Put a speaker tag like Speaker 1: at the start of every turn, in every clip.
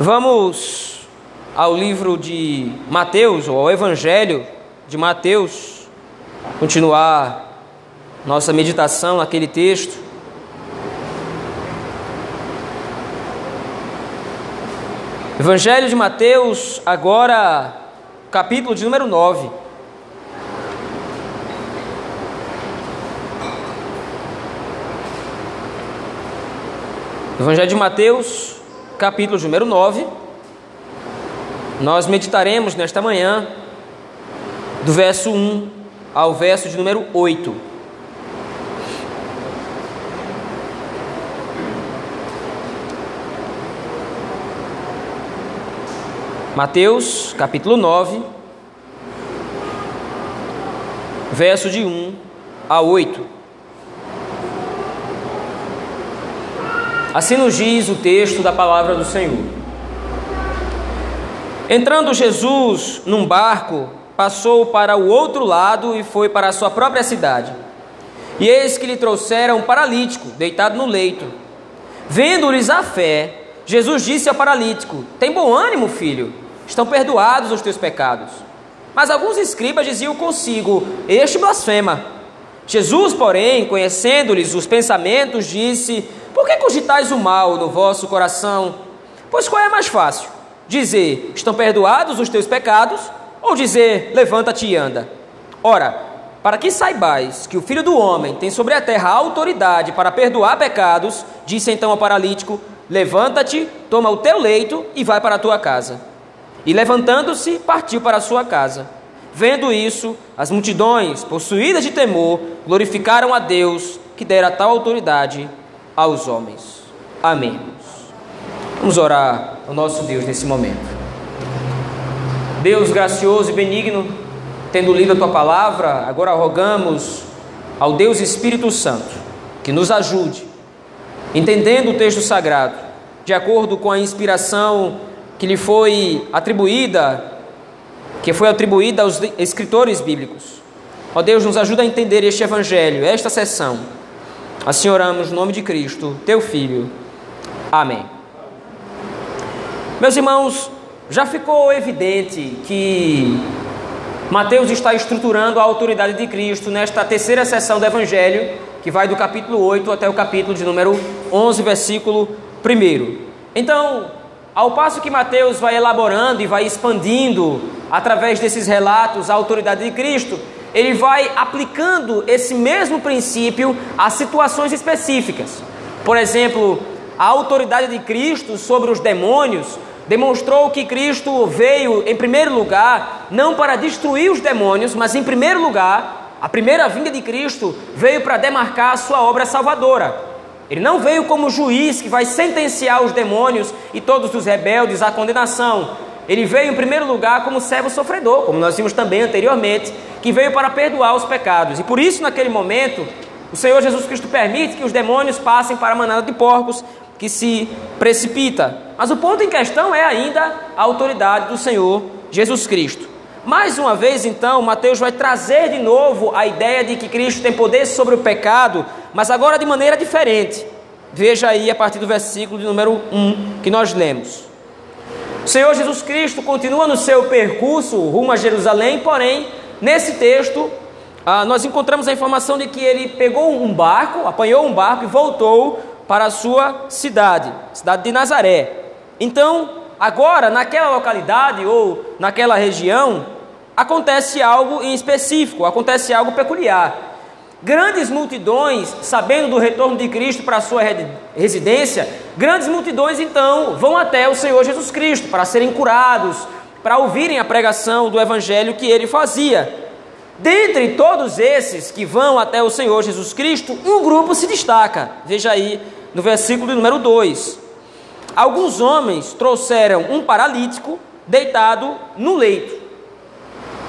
Speaker 1: Vamos ao livro de Mateus, ou ao Evangelho de Mateus, continuar nossa meditação naquele texto. Evangelho de Mateus, agora, capítulo de número 9. Evangelho de Mateus, capítulo número 9. Nós meditaremos nesta manhã do verso 1 ao verso de número 8. Mateus, capítulo 9, verso de 1 a 8. Assim nos diz o texto da palavra do Senhor. Entrando Jesus num barco, passou para o outro lado e foi para a sua própria cidade. E eis que lhe trouxeram um paralítico, deitado no leito. Vendo-lhes a fé, Jesus disse ao paralítico: Tem bom ânimo, filho, estão perdoados os teus pecados. Mas alguns escribas diziam consigo: Este blasfema. Jesus, porém, conhecendo-lhes os pensamentos, disse: por que cogitais o mal no vosso coração? Pois qual é mais fácil? Dizer, estão perdoados os teus pecados, ou dizer, levanta-te e anda? Ora, para que saibais que o Filho do Homem tem sobre a terra autoridade para perdoar pecados, disse então ao paralítico: Levanta-te, toma o teu leito e vai para a tua casa. E levantando-se, partiu para a sua casa. Vendo isso, as multidões, possuídas de temor, glorificaram a Deus que dera tal autoridade aos homens. Amém. Vamos orar ao nosso Deus nesse momento. Deus gracioso e benigno, tendo lido a tua palavra, agora rogamos ao Deus Espírito Santo que nos ajude, entendendo o texto sagrado, de acordo com a inspiração que lhe foi atribuída, que foi atribuída aos escritores bíblicos. Ó Deus, nos ajuda a entender este evangelho, esta sessão Assim oramos no nome de Cristo, teu Filho. Amém. Meus irmãos, já ficou evidente que Mateus está estruturando a autoridade de Cristo nesta terceira sessão do Evangelho, que vai do capítulo 8 até o capítulo de número 11, versículo 1. Então, ao passo que Mateus vai elaborando e vai expandindo através desses relatos a autoridade de Cristo, ele vai aplicando esse mesmo princípio a situações específicas. Por exemplo, a autoridade de Cristo sobre os demônios demonstrou que Cristo veio, em primeiro lugar, não para destruir os demônios, mas em primeiro lugar, a primeira vinda de Cristo veio para demarcar a sua obra salvadora. Ele não veio como juiz que vai sentenciar os demônios e todos os rebeldes à condenação. Ele veio em primeiro lugar como servo sofredor, como nós vimos também anteriormente, que veio para perdoar os pecados. E por isso, naquele momento, o Senhor Jesus Cristo permite que os demônios passem para a manada de porcos que se precipita. Mas o ponto em questão é ainda a autoridade do Senhor Jesus Cristo. Mais uma vez, então, Mateus vai trazer de novo a ideia de que Cristo tem poder sobre o pecado, mas agora de maneira diferente. Veja aí a partir do versículo de número 1 que nós lemos. O Senhor Jesus Cristo continua no seu percurso rumo a Jerusalém, porém Nesse texto, ah, nós encontramos a informação de que ele pegou um barco, apanhou um barco e voltou para a sua cidade, cidade de Nazaré. Então, agora, naquela localidade ou naquela região, acontece algo em específico, acontece algo peculiar. Grandes multidões, sabendo do retorno de Cristo para a sua residência, grandes multidões então vão até o Senhor Jesus Cristo para serem curados, para ouvirem a pregação do evangelho que ele fazia. Dentre todos esses que vão até o Senhor Jesus Cristo, um grupo se destaca. Veja aí no versículo número 2. Alguns homens trouxeram um paralítico deitado no leito.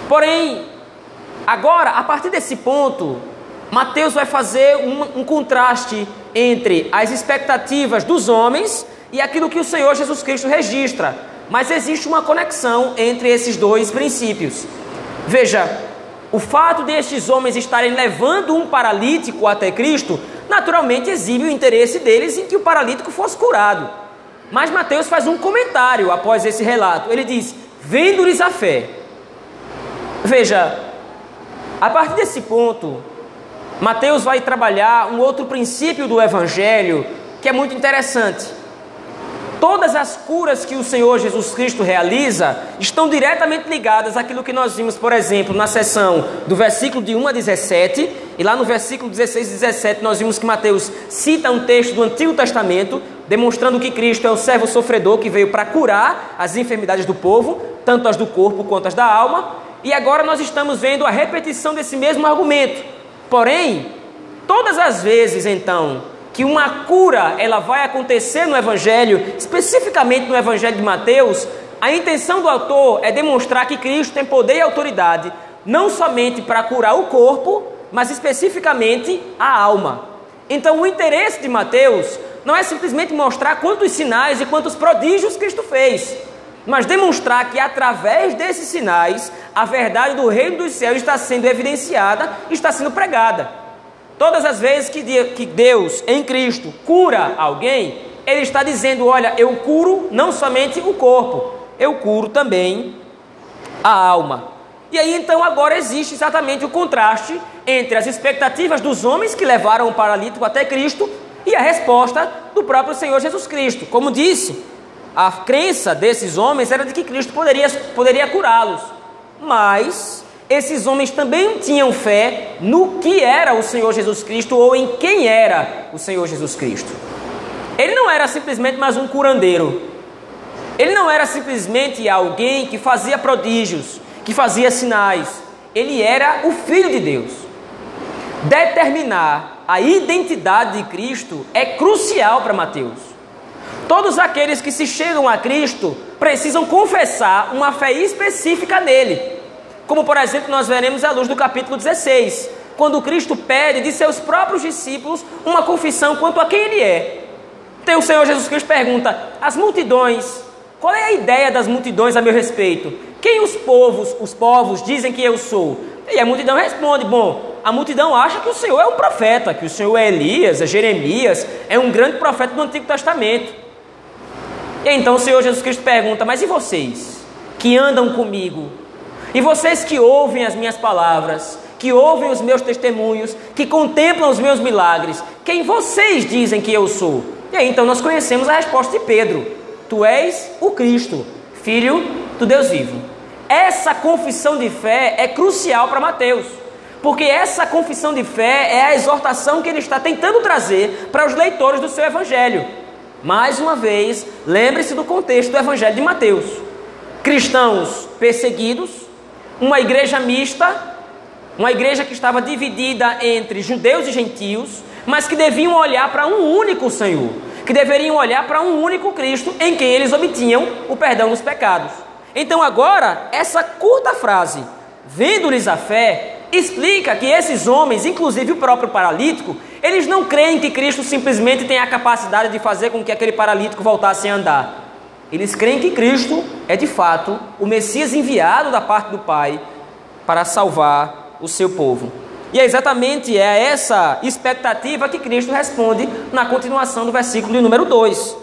Speaker 1: Porém, agora, a partir desse ponto, Mateus vai fazer um, um contraste entre as expectativas dos homens e aquilo que o Senhor Jesus Cristo registra mas existe uma conexão entre esses dois princípios. Veja, o fato destes homens estarem levando um paralítico até Cristo, naturalmente exibe o interesse deles em que o paralítico fosse curado. Mas Mateus faz um comentário após esse relato. Ele diz: Vendo-lhes a fé. Veja, a partir desse ponto, Mateus vai trabalhar um outro princípio do Evangelho que é muito interessante. Todas as curas que o Senhor Jesus Cristo realiza estão diretamente ligadas àquilo que nós vimos, por exemplo, na seção do versículo de 1 a 17, e lá no versículo 16 e 17 nós vimos que Mateus cita um texto do Antigo Testamento, demonstrando que Cristo é o servo sofredor que veio para curar as enfermidades do povo, tanto as do corpo quanto as da alma, e agora nós estamos vendo a repetição desse mesmo argumento. Porém, todas as vezes então que uma cura ela vai acontecer no evangelho, especificamente no evangelho de Mateus, a intenção do autor é demonstrar que Cristo tem poder e autoridade não somente para curar o corpo, mas especificamente a alma. Então, o interesse de Mateus não é simplesmente mostrar quantos sinais e quantos prodígios Cristo fez, mas demonstrar que através desses sinais a verdade do reino dos céus está sendo evidenciada, está sendo pregada. Todas as vezes que Deus em Cristo cura alguém, Ele está dizendo: Olha, eu curo não somente o corpo, eu curo também a alma. E aí então agora existe exatamente o contraste entre as expectativas dos homens que levaram o paralítico até Cristo e a resposta do próprio Senhor Jesus Cristo. Como disse, a crença desses homens era de que Cristo poderia, poderia curá-los, mas esses homens também tinham fé no que era o Senhor Jesus Cristo ou em quem era o Senhor Jesus Cristo. Ele não era simplesmente mais um curandeiro. Ele não era simplesmente alguém que fazia prodígios, que fazia sinais. Ele era o Filho de Deus. Determinar a identidade de Cristo é crucial para Mateus. Todos aqueles que se chegam a Cristo precisam confessar uma fé específica nele como, por exemplo, nós veremos à luz do capítulo 16, quando Cristo pede de seus próprios discípulos uma confissão quanto a quem ele é. Então o Senhor Jesus Cristo pergunta: as multidões, qual é a ideia das multidões a meu respeito? Quem os povos, os povos dizem que eu sou? E a multidão responde: Bom, a multidão acha que o Senhor é um profeta, que o Senhor é Elias, é Jeremias, é um grande profeta do Antigo Testamento. E então o Senhor Jesus Cristo pergunta: Mas e vocês que andam comigo? E vocês que ouvem as minhas palavras, que ouvem os meus testemunhos, que contemplam os meus milagres, quem vocês dizem que eu sou? E aí então nós conhecemos a resposta de Pedro: Tu és o Cristo, filho do Deus vivo. Essa confissão de fé é crucial para Mateus, porque essa confissão de fé é a exortação que ele está tentando trazer para os leitores do seu evangelho. Mais uma vez, lembre-se do contexto do evangelho de Mateus. Cristãos perseguidos, uma igreja mista, uma igreja que estava dividida entre judeus e gentios, mas que deviam olhar para um único Senhor, que deveriam olhar para um único Cristo em quem eles obtinham o perdão dos pecados. Então, agora, essa curta frase, vendo-lhes a fé, explica que esses homens, inclusive o próprio paralítico, eles não creem que Cristo simplesmente tem a capacidade de fazer com que aquele paralítico voltasse a andar. Eles creem que Cristo é de fato o Messias enviado da parte do Pai para salvar o seu povo. E é exatamente é essa expectativa que Cristo responde na continuação do versículo de número 2.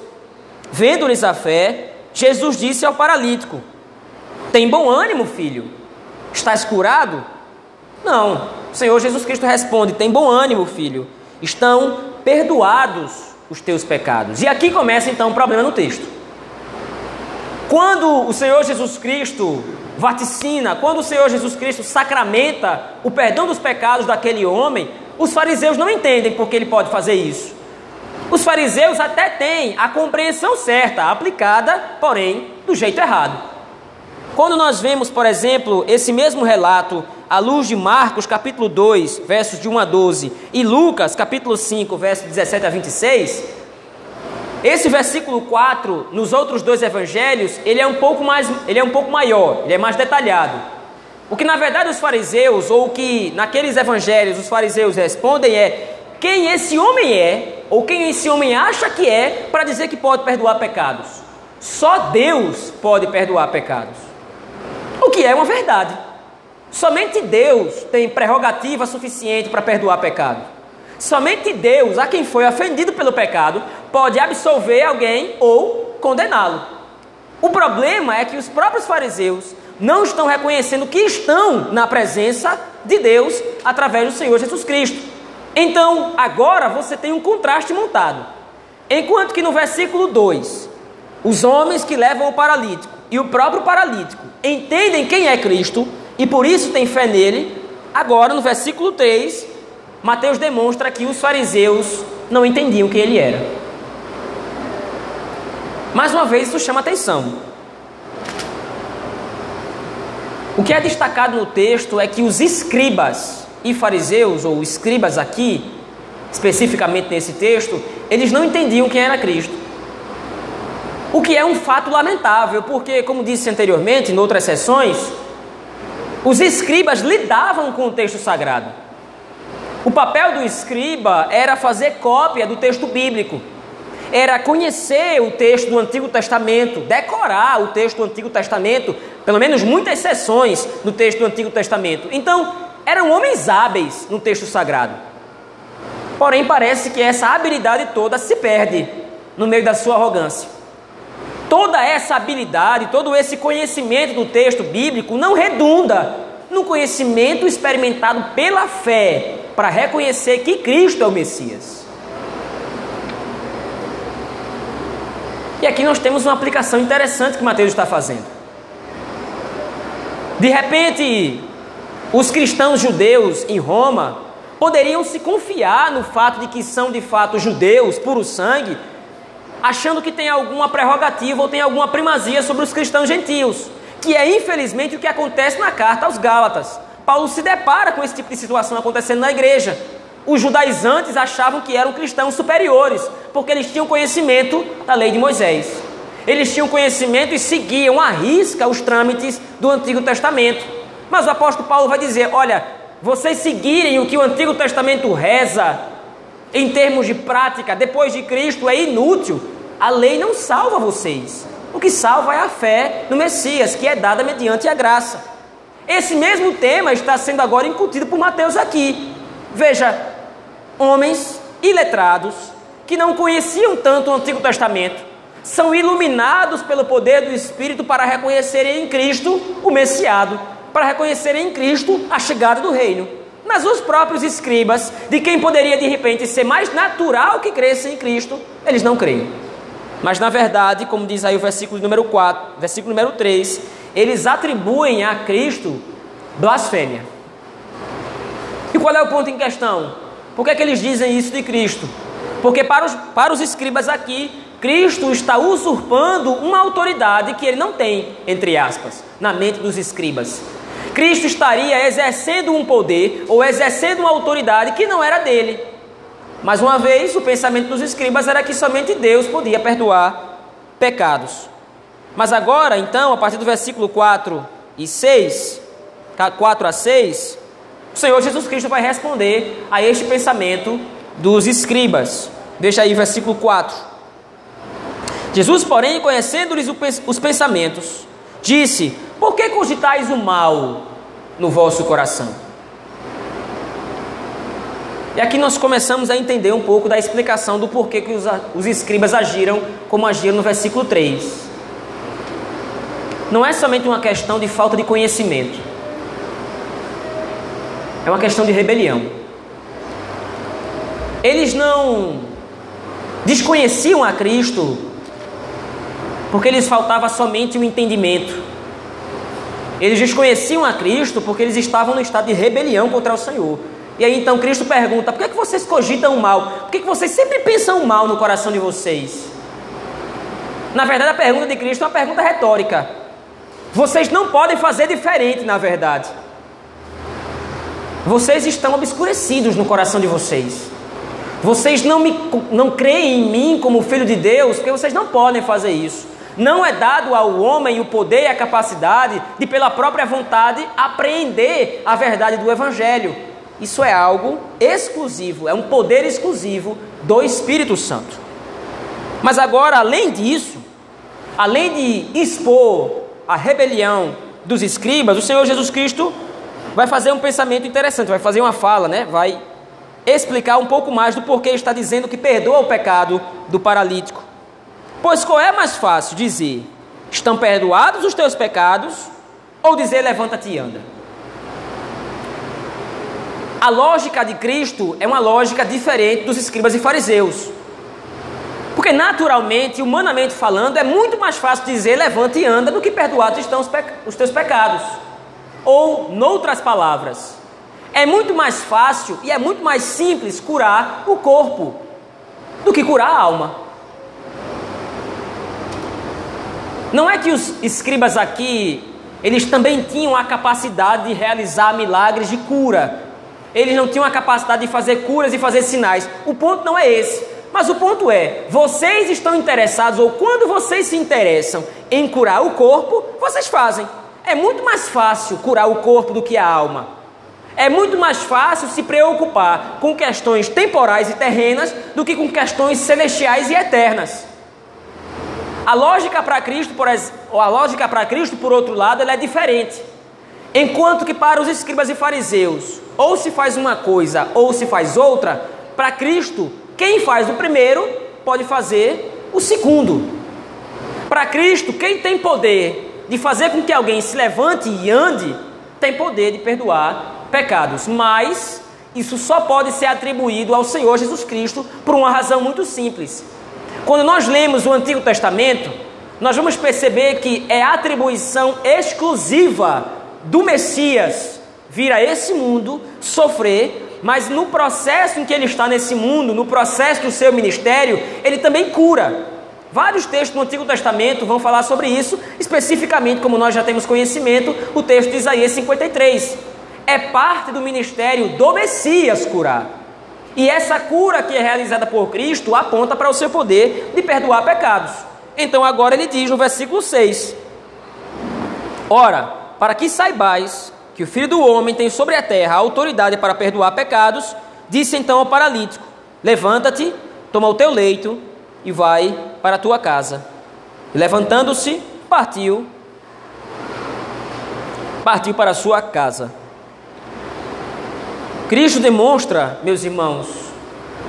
Speaker 1: Vendo-lhes a fé, Jesus disse ao paralítico: Tem bom ânimo, filho? Estás curado? Não. O Senhor Jesus Cristo responde: Tem bom ânimo, filho. Estão perdoados os teus pecados. E aqui começa então o problema no texto. Quando o Senhor Jesus Cristo vaticina, quando o Senhor Jesus Cristo sacramenta o perdão dos pecados daquele homem, os fariseus não entendem porque ele pode fazer isso. Os fariseus até têm a compreensão certa, aplicada, porém, do jeito errado. Quando nós vemos, por exemplo, esse mesmo relato à luz de Marcos, capítulo 2, versos de 1 a 12, e Lucas, capítulo 5, versos 17 a 26, esse versículo 4, nos outros dois evangelhos, ele é um pouco mais, ele é um pouco maior, ele é mais detalhado. O que na verdade os fariseus, ou o que naqueles evangelhos os fariseus respondem é quem esse homem é, ou quem esse homem acha que é, para dizer que pode perdoar pecados. Só Deus pode perdoar pecados. O que é uma verdade. Somente Deus tem prerrogativa suficiente para perdoar pecados. Somente Deus, a quem foi ofendido pelo pecado, pode absolver alguém ou condená-lo. O problema é que os próprios fariseus não estão reconhecendo que estão na presença de Deus através do Senhor Jesus Cristo. Então, agora você tem um contraste montado. Enquanto que no versículo 2, os homens que levam o paralítico e o próprio paralítico entendem quem é Cristo e por isso têm fé nele, agora no versículo 3, Mateus demonstra que os fariseus não entendiam quem ele era. Mais uma vez, isso chama atenção. O que é destacado no texto é que os escribas e fariseus, ou escribas aqui, especificamente nesse texto, eles não entendiam quem era Cristo. O que é um fato lamentável, porque, como disse anteriormente, em outras sessões, os escribas lidavam com o texto sagrado. O papel do escriba era fazer cópia do texto bíblico, era conhecer o texto do Antigo Testamento, decorar o texto do Antigo Testamento, pelo menos muitas sessões no texto do Antigo Testamento. Então, eram homens hábeis no texto sagrado. Porém, parece que essa habilidade toda se perde no meio da sua arrogância. Toda essa habilidade, todo esse conhecimento do texto bíblico não redunda no conhecimento experimentado pela fé para reconhecer que Cristo é o Messias. E aqui nós temos uma aplicação interessante que Mateus está fazendo. De repente, os cristãos judeus em Roma poderiam se confiar no fato de que são de fato judeus, puro sangue, achando que tem alguma prerrogativa ou tem alguma primazia sobre os cristãos gentios, que é infelizmente o que acontece na carta aos Gálatas. Paulo se depara com esse tipo de situação acontecendo na igreja. Os judaizantes achavam que eram cristãos superiores, porque eles tinham conhecimento da lei de Moisés. Eles tinham conhecimento e seguiam à risca os trâmites do Antigo Testamento. Mas o apóstolo Paulo vai dizer: olha, vocês seguirem o que o Antigo Testamento reza, em termos de prática, depois de Cristo, é inútil. A lei não salva vocês. O que salva é a fé no Messias, que é dada mediante a graça. Esse mesmo tema está sendo agora incutido por Mateus aqui. Veja, homens iletrados que não conheciam tanto o Antigo Testamento são iluminados pelo poder do Espírito para reconhecerem em Cristo o Messiado, para reconhecerem em Cristo a chegada do reino. Mas os próprios escribas, de quem poderia de repente ser mais natural que crescem em Cristo, eles não creem. Mas na verdade, como diz aí o versículo número 4, versículo número 3, eles atribuem a Cristo blasfêmia. E qual é o ponto em questão? Por que, é que eles dizem isso de Cristo? Porque para os, para os escribas aqui, Cristo está usurpando uma autoridade que ele não tem, entre aspas, na mente dos escribas. Cristo estaria exercendo um poder ou exercendo uma autoridade que não era dele. Mais uma vez, o pensamento dos escribas era que somente Deus podia perdoar pecados. Mas agora, então, a partir do versículo 4 e 6, 4 a 6, o Senhor Jesus Cristo vai responder a este pensamento dos escribas. Veja aí o versículo 4. Jesus, porém, conhecendo-lhes os pensamentos, disse: por que cogitais o mal no vosso coração? E aqui nós começamos a entender um pouco da explicação do porquê que os, escribas agiram como agiram no versículo 3. Não é somente uma questão de falta de conhecimento, é uma questão de rebelião. Eles não desconheciam a Cristo porque lhes faltava somente o entendimento. Eles desconheciam a Cristo porque eles estavam no estado de rebelião contra o Senhor. E aí então Cristo pergunta: por que, é que vocês cogitam o mal? Por que, é que vocês sempre pensam o mal no coração de vocês? Na verdade, a pergunta de Cristo é uma pergunta retórica. Vocês não podem fazer diferente, na verdade. Vocês estão obscurecidos no coração de vocês. Vocês não, me, não creem em mim como filho de Deus, porque vocês não podem fazer isso. Não é dado ao homem o poder e a capacidade de, pela própria vontade, apreender a verdade do Evangelho. Isso é algo exclusivo, é um poder exclusivo do Espírito Santo. Mas agora, além disso, além de expor a rebelião dos escribas, o Senhor Jesus Cristo vai fazer um pensamento interessante, vai fazer uma fala, né? Vai explicar um pouco mais do porquê está dizendo que perdoa o pecado do paralítico. Pois qual é mais fácil dizer: estão perdoados os teus pecados, ou dizer levanta-te e anda? A lógica de Cristo é uma lógica diferente dos escribas e fariseus. Porque naturalmente, humanamente falando, é muito mais fácil dizer levanta e anda do que perdoados estão os, os teus pecados. Ou, noutras palavras, é muito mais fácil e é muito mais simples curar o corpo do que curar a alma. Não é que os escribas aqui, eles também tinham a capacidade de realizar milagres de cura. Eles não tinham a capacidade de fazer curas e fazer sinais. O ponto não é esse. Mas o ponto é: vocês estão interessados, ou quando vocês se interessam em curar o corpo, vocês fazem. É muito mais fácil curar o corpo do que a alma. É muito mais fácil se preocupar com questões temporais e terrenas do que com questões celestiais e eternas. A lógica para Cristo, por, a lógica para Cristo, por outro lado, ela é diferente. Enquanto que para os escribas e fariseus, ou se faz uma coisa ou se faz outra, para Cristo, quem faz o primeiro pode fazer o segundo. Para Cristo, quem tem poder de fazer com que alguém se levante e ande, tem poder de perdoar pecados, mas isso só pode ser atribuído ao Senhor Jesus Cristo por uma razão muito simples. Quando nós lemos o Antigo Testamento, nós vamos perceber que é atribuição exclusiva do Messias vir a esse mundo sofrer, mas no processo em que ele está nesse mundo, no processo do seu ministério, ele também cura. Vários textos do Antigo Testamento vão falar sobre isso, especificamente, como nós já temos conhecimento, o texto de Isaías 53 é parte do ministério do Messias curar. E essa cura que é realizada por Cristo aponta para o seu poder de perdoar pecados. Então agora ele diz no versículo 6: Ora, para que saibais que o Filho do Homem tem sobre a terra a autoridade para perdoar pecados, disse então ao paralítico: Levanta-te, toma o teu leito e vai para a tua casa. Levantando-se, partiu, partiu para a sua casa. Cristo demonstra, meus irmãos,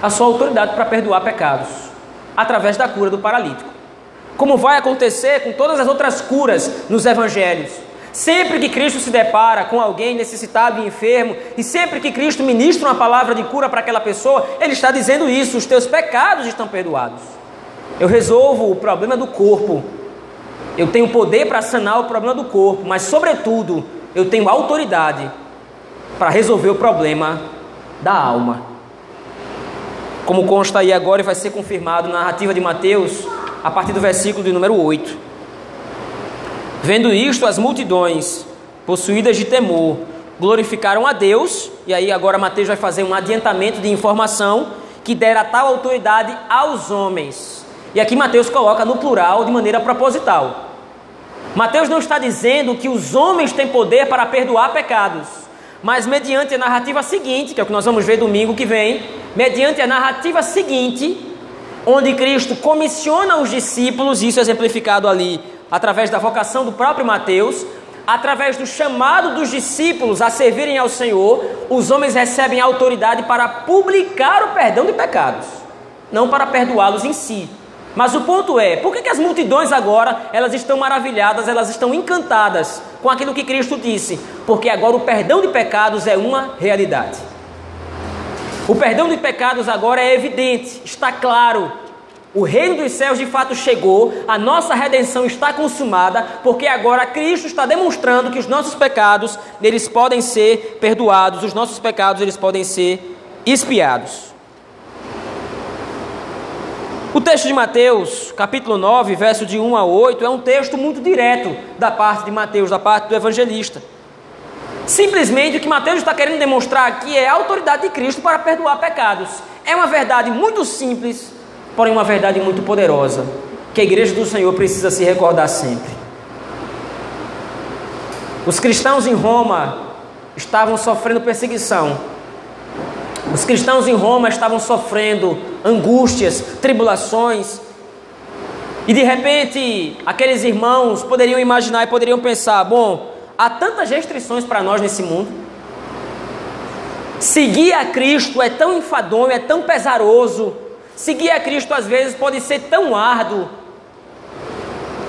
Speaker 1: a sua autoridade para perdoar pecados através da cura do paralítico. Como vai acontecer com todas as outras curas nos evangelhos. Sempre que Cristo se depara com alguém necessitado e enfermo, e sempre que Cristo ministra uma palavra de cura para aquela pessoa, ele está dizendo isso: os teus pecados estão perdoados. Eu resolvo o problema do corpo. Eu tenho poder para sanar o problema do corpo, mas, sobretudo, eu tenho autoridade para resolver o problema da alma. Como consta aí agora e vai ser confirmado na narrativa de Mateus, a partir do versículo de número 8. Vendo isto, as multidões, possuídas de temor, glorificaram a Deus, e aí agora Mateus vai fazer um adiantamento de informação que dera tal autoridade aos homens. E aqui Mateus coloca no plural de maneira proposital. Mateus não está dizendo que os homens têm poder para perdoar pecados mas mediante a narrativa seguinte, que é o que nós vamos ver domingo que vem, mediante a narrativa seguinte, onde Cristo comissiona os discípulos, isso é exemplificado ali através da vocação do próprio Mateus, através do chamado dos discípulos a servirem ao Senhor, os homens recebem autoridade para publicar o perdão de pecados, não para perdoá-los em si. Mas o ponto é, por que, que as multidões agora elas estão maravilhadas, elas estão encantadas com aquilo que Cristo disse? Porque agora o perdão de pecados é uma realidade. O perdão de pecados agora é evidente, está claro. O reino dos céus de fato chegou, a nossa redenção está consumada, porque agora Cristo está demonstrando que os nossos pecados, eles podem ser perdoados, os nossos pecados, eles podem ser expiados. O texto de Mateus, capítulo 9, verso de 1 a 8, é um texto muito direto da parte de Mateus, da parte do evangelista. Simplesmente o que Mateus está querendo demonstrar aqui é a autoridade de Cristo para perdoar pecados. É uma verdade muito simples, porém uma verdade muito poderosa, que a igreja do Senhor precisa se recordar sempre. Os cristãos em Roma estavam sofrendo perseguição os cristãos em Roma estavam sofrendo angústias, tribulações. E de repente, aqueles irmãos poderiam imaginar e poderiam pensar: bom, há tantas restrições para nós nesse mundo. Seguir a Cristo é tão enfadonho, é tão pesaroso. Seguir a Cristo às vezes pode ser tão árduo.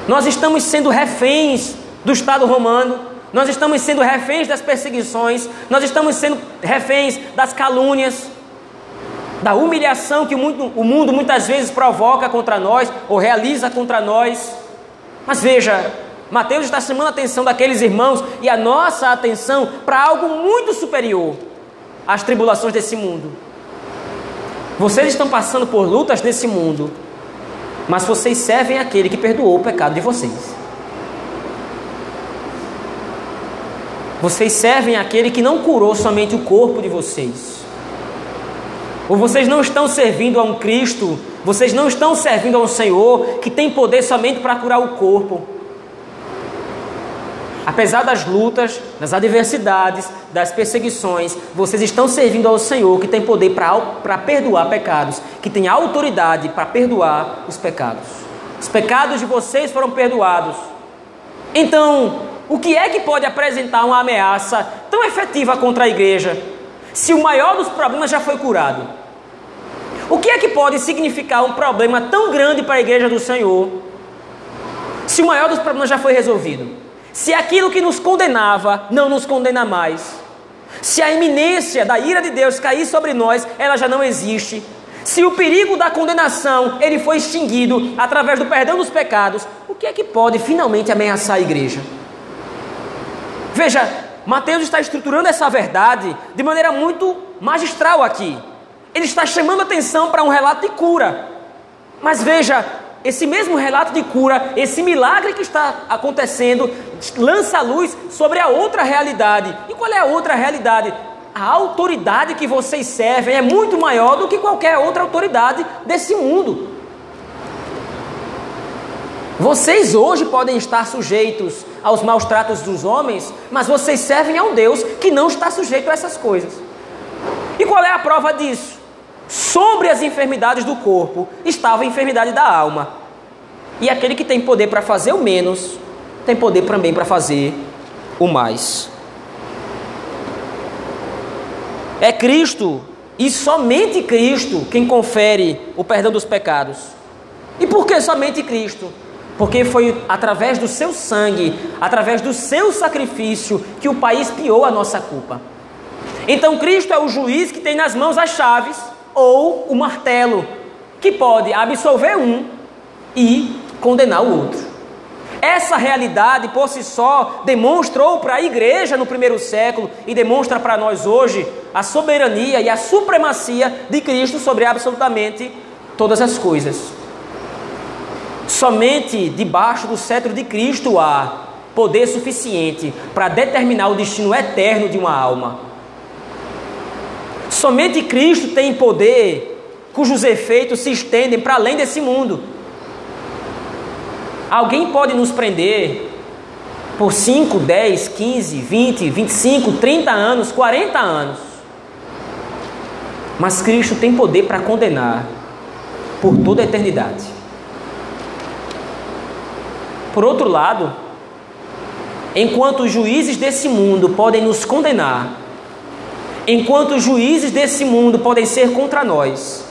Speaker 1: Nós estamos sendo reféns do Estado romano, nós estamos sendo reféns das perseguições, nós estamos sendo reféns das calúnias, da humilhação que o mundo, o mundo muitas vezes provoca contra nós ou realiza contra nós. Mas veja, Mateus está chamando a atenção daqueles irmãos e a nossa atenção para algo muito superior às tribulações desse mundo. Vocês estão passando por lutas desse mundo, mas vocês servem aquele que perdoou o pecado de vocês. Vocês servem aquele que não curou somente o corpo de vocês. Ou vocês não estão servindo a um Cristo, vocês não estão servindo a um Senhor que tem poder somente para curar o corpo. Apesar das lutas, das adversidades, das perseguições, vocês estão servindo ao Senhor que tem poder para perdoar pecados, que tem autoridade para perdoar os pecados. Os pecados de vocês foram perdoados. Então, o que é que pode apresentar uma ameaça tão efetiva contra a igreja, se o maior dos problemas já foi curado? O que é que pode significar um problema tão grande para a igreja do Senhor, se o maior dos problemas já foi resolvido? Se aquilo que nos condenava não nos condena mais, se a iminência da ira de Deus cair sobre nós, ela já não existe. Se o perigo da condenação ele foi extinguido através do perdão dos pecados, o que é que pode finalmente ameaçar a igreja? Veja, Mateus está estruturando essa verdade de maneira muito magistral aqui. Ele está chamando atenção para um relato de cura. Mas veja, esse mesmo relato de cura, esse milagre que está acontecendo, lança luz sobre a outra realidade. E qual é a outra realidade? A autoridade que vocês servem é muito maior do que qualquer outra autoridade desse mundo. Vocês hoje podem estar sujeitos aos maus tratos dos homens, mas vocês servem a um Deus que não está sujeito a essas coisas. E qual é a prova disso? sobre as enfermidades do corpo estava a enfermidade da alma. E aquele que tem poder para fazer o menos, tem poder também para fazer o mais. É Cristo e somente Cristo quem confere o perdão dos pecados. E por que somente Cristo? Porque foi através do seu sangue, através do seu sacrifício, que o Pai expiou a nossa culpa. Então Cristo é o juiz que tem nas mãos as chaves ou o martelo, que pode absolver um e condenar o outro. Essa realidade por si só demonstrou para a igreja no primeiro século e demonstra para nós hoje a soberania e a supremacia de Cristo sobre absolutamente todas as coisas. Somente debaixo do cetro de Cristo há poder suficiente para determinar o destino eterno de uma alma. Somente Cristo tem poder cujos efeitos se estendem para além desse mundo. Alguém pode nos prender por 5, 10, 15, 20, 25, 30 anos, 40 anos. Mas Cristo tem poder para condenar por toda a eternidade. Por outro lado, enquanto os juízes desse mundo podem nos condenar, enquanto os juízes desse mundo podem ser contra nós,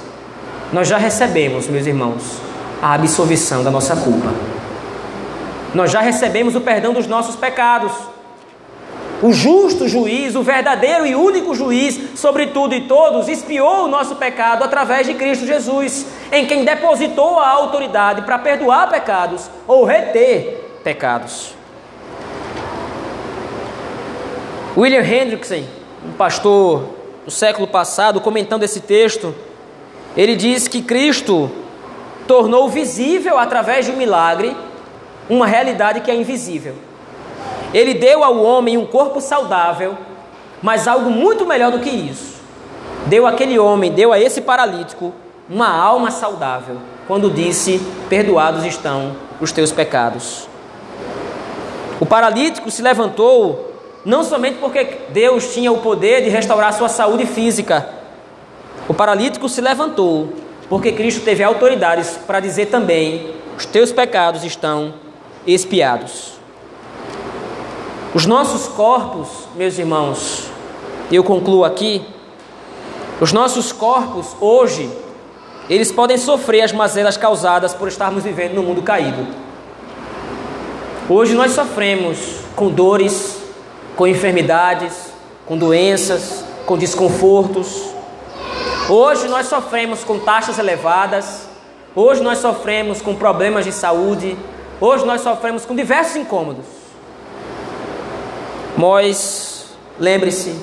Speaker 1: nós já recebemos, meus irmãos, a absolvição da nossa culpa. Nós já recebemos o perdão dos nossos pecados. O justo juiz, o verdadeiro e único juiz sobre tudo e todos, expiou o nosso pecado através de Cristo Jesus, em quem depositou a autoridade para perdoar pecados ou reter pecados. William Hendrickson, um pastor do século passado, comentando esse texto, ele diz que Cristo tornou visível através de um milagre uma realidade que é invisível. Ele deu ao homem um corpo saudável, mas algo muito melhor do que isso. Deu àquele homem, deu a esse paralítico uma alma saudável, quando disse: Perdoados estão os teus pecados. O paralítico se levantou não somente porque Deus tinha o poder de restaurar sua saúde física. O paralítico se levantou porque Cristo teve autoridades para dizer também: os teus pecados estão expiados. Os nossos corpos, meus irmãos, eu concluo aqui, os nossos corpos hoje, eles podem sofrer as mazelas causadas por estarmos vivendo no mundo caído. Hoje nós sofremos com dores, com enfermidades, com doenças, com desconfortos. Hoje nós sofremos com taxas elevadas. Hoje nós sofremos com problemas de saúde. Hoje nós sofremos com diversos incômodos. Mas lembre-se,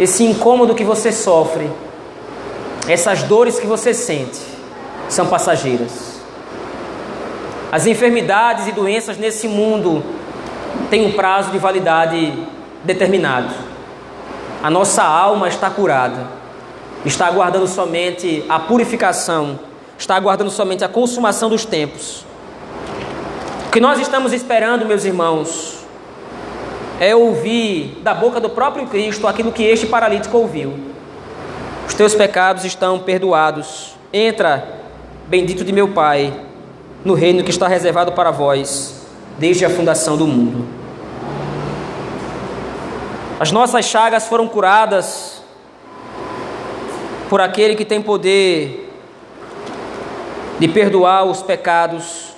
Speaker 1: esse incômodo que você sofre, essas dores que você sente, são passageiras. As enfermidades e doenças nesse mundo têm um prazo de validade determinado. A nossa alma está curada, está aguardando somente a purificação, está aguardando somente a consumação dos tempos. O que nós estamos esperando, meus irmãos, é ouvir da boca do próprio Cristo aquilo que este paralítico ouviu. Os teus pecados estão perdoados. Entra, bendito de meu Pai no reino que está reservado para vós desde a fundação do mundo. As nossas chagas foram curadas por aquele que tem poder de perdoar os pecados.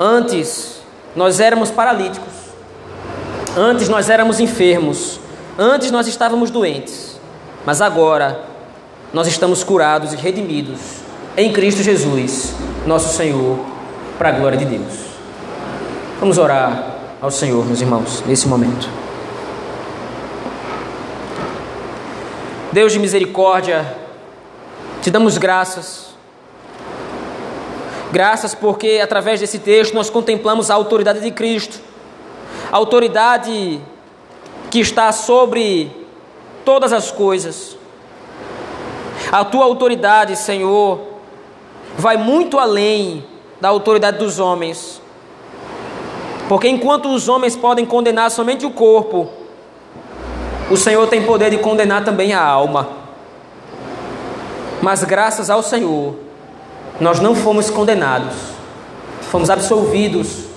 Speaker 1: Antes nós éramos paralíticos, antes nós éramos enfermos, antes nós estávamos doentes, mas agora nós estamos curados e redimidos em Cristo Jesus nosso Senhor, para a glória de Deus. Vamos orar ao Senhor, meus irmãos, nesse momento. Deus de misericórdia, te damos graças. Graças porque através desse texto nós contemplamos a autoridade de Cristo, autoridade que está sobre todas as coisas. A tua autoridade, Senhor, vai muito além da autoridade dos homens. Porque enquanto os homens podem condenar somente o corpo, o Senhor tem poder de condenar também a alma. Mas graças ao Senhor, nós não fomos condenados, fomos absolvidos.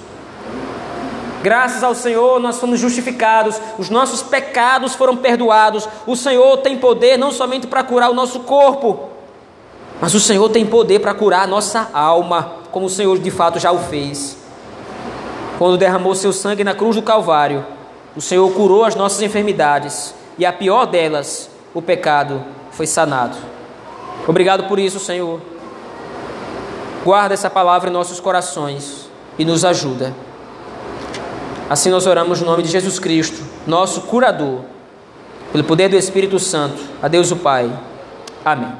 Speaker 1: Graças ao Senhor, nós fomos justificados, os nossos pecados foram perdoados. O Senhor tem poder não somente para curar o nosso corpo, mas o Senhor tem poder para curar a nossa alma, como o Senhor de fato já o fez. Quando derramou seu sangue na cruz do Calvário, o Senhor curou as nossas enfermidades e a pior delas, o pecado, foi sanado. Obrigado por isso, Senhor. Guarda essa palavra em nossos corações e nos ajuda. Assim nós oramos no nome de Jesus Cristo, nosso curador, pelo poder do Espírito Santo. A Deus o Pai. Amém.